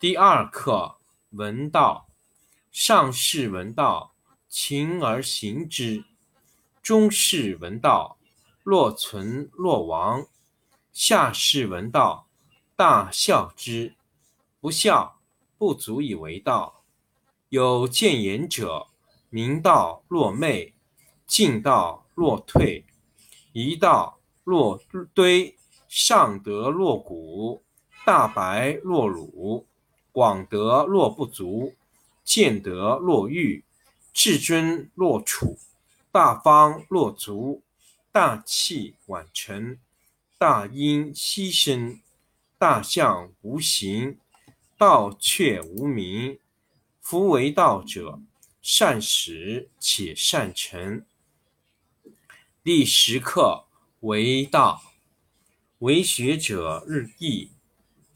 第二课闻道，上士闻道，勤而行之；中士闻道，若存若亡；下士闻道，大笑之。不孝，不足以为道。有见言者，明道若昧，进道若退，一道若堆，上德若谷，大白若鲁。广德若不足，见德若愚，至尊若处，大方若足，大器晚成，大音希声，大象无形，道却无名。夫为道者，善始且善成。第十课为道，为学者日益。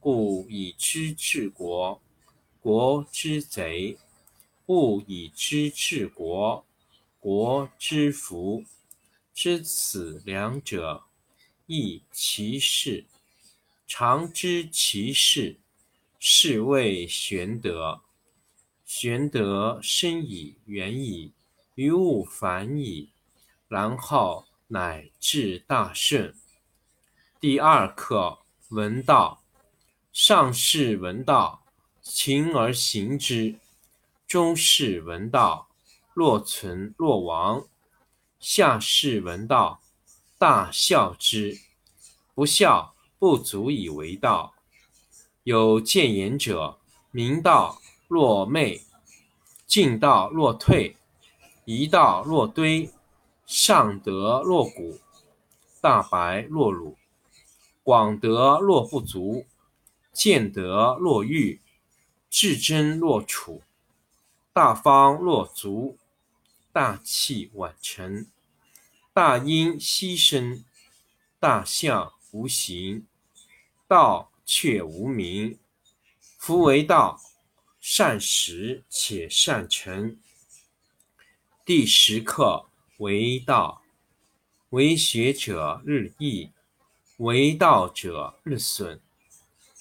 故以知治国，国之贼；不以知治国，国之福。知此两者，亦其事。常知其事，是谓玄德。玄德深矣，远矣，于物反矣，然后乃至大顺。第二课闻道。上士闻道，勤而行之；中士闻道，若存若亡；下士闻道，大笑之。不孝，不足以为道。有见言者，明道若昧，进道若退，一道若堆，上德若谷，大白若辱，广德若不足。见德若愚，至真若楚，大方若足，大器晚成，大音希声，大象无形，道却无名。夫为道，善始且善成。第十课为道，为学者日益，为道者日损。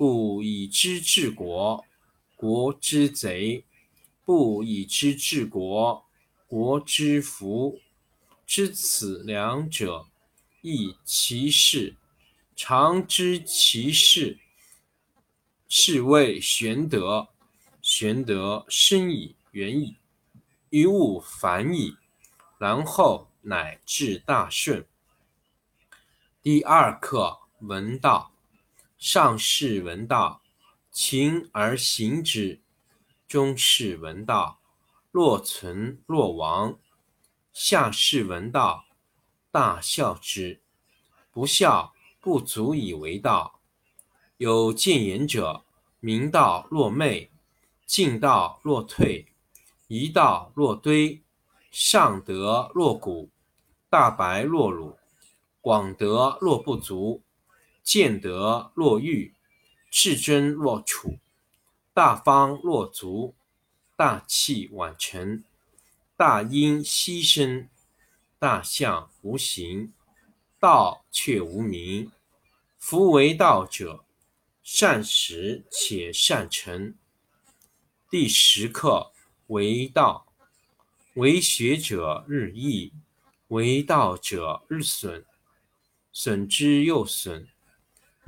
故以知治国，国之贼。不以知治国，国之福。知此两者，亦其事。常知其事，是谓玄德。玄德深矣，远矣，于物反矣，然后乃至大顺。第二课：闻道。上士闻道，勤而行之。中士闻道，若存若亡；下士闻道，大笑之。不笑，不足以为道。有见言者：明道若昧，进道若退，夷道若堆，上德若谷，大白若鲁，广德若不足，见德若愚，至真若楚。大方若足，大器晚成，大音希声，大象无形，道却无名。夫为道者，善始且善成。第十课：为道，为学者日益，为道者日损，损之又损，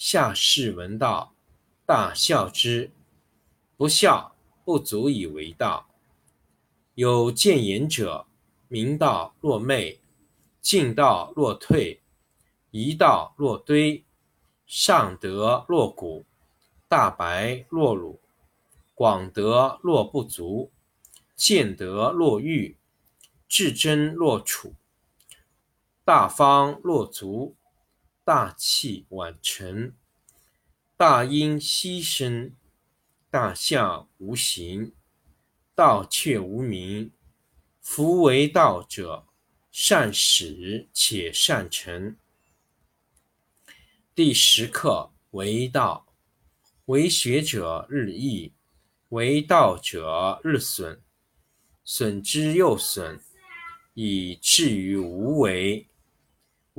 下士闻道，大孝之。不孝，不足以为道。有见言者：明道若昧，进道若退，夷道若堆，上德若谷，大白若鲁，广德若不足，见德若愚，至真若楚，大方若足。大器晚成，大音希声，大象无形，道却无名。夫为道者，善始且善成。第十课：为道，为学者日益，为道者日损，损之又损，以至于无为。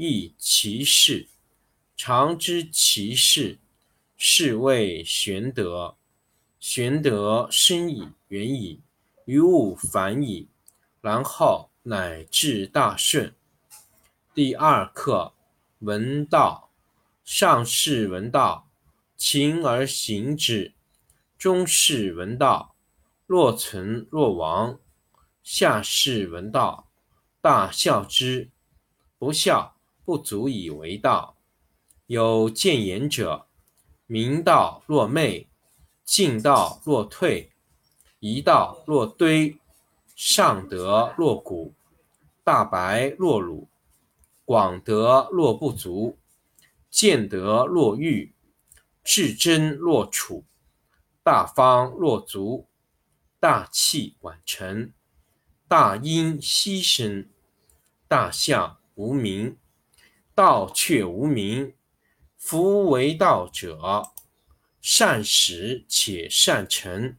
亦其事。常知其事，是谓玄德。玄德深矣，远矣，于物反矣，然后乃至大顺。第二课：闻道。上士闻道，勤而行之；中士闻道，若存若亡；下士闻道，大笑之。不孝，不足以为道。有见言者，明道若昧。进道若退，一道若堆，上德若谷，大白若辱，广德若不足，见德若愚，至真若楚，大方若足，大器晚成，大音希声，大象无名，道却无名。夫为道者。善始且善成。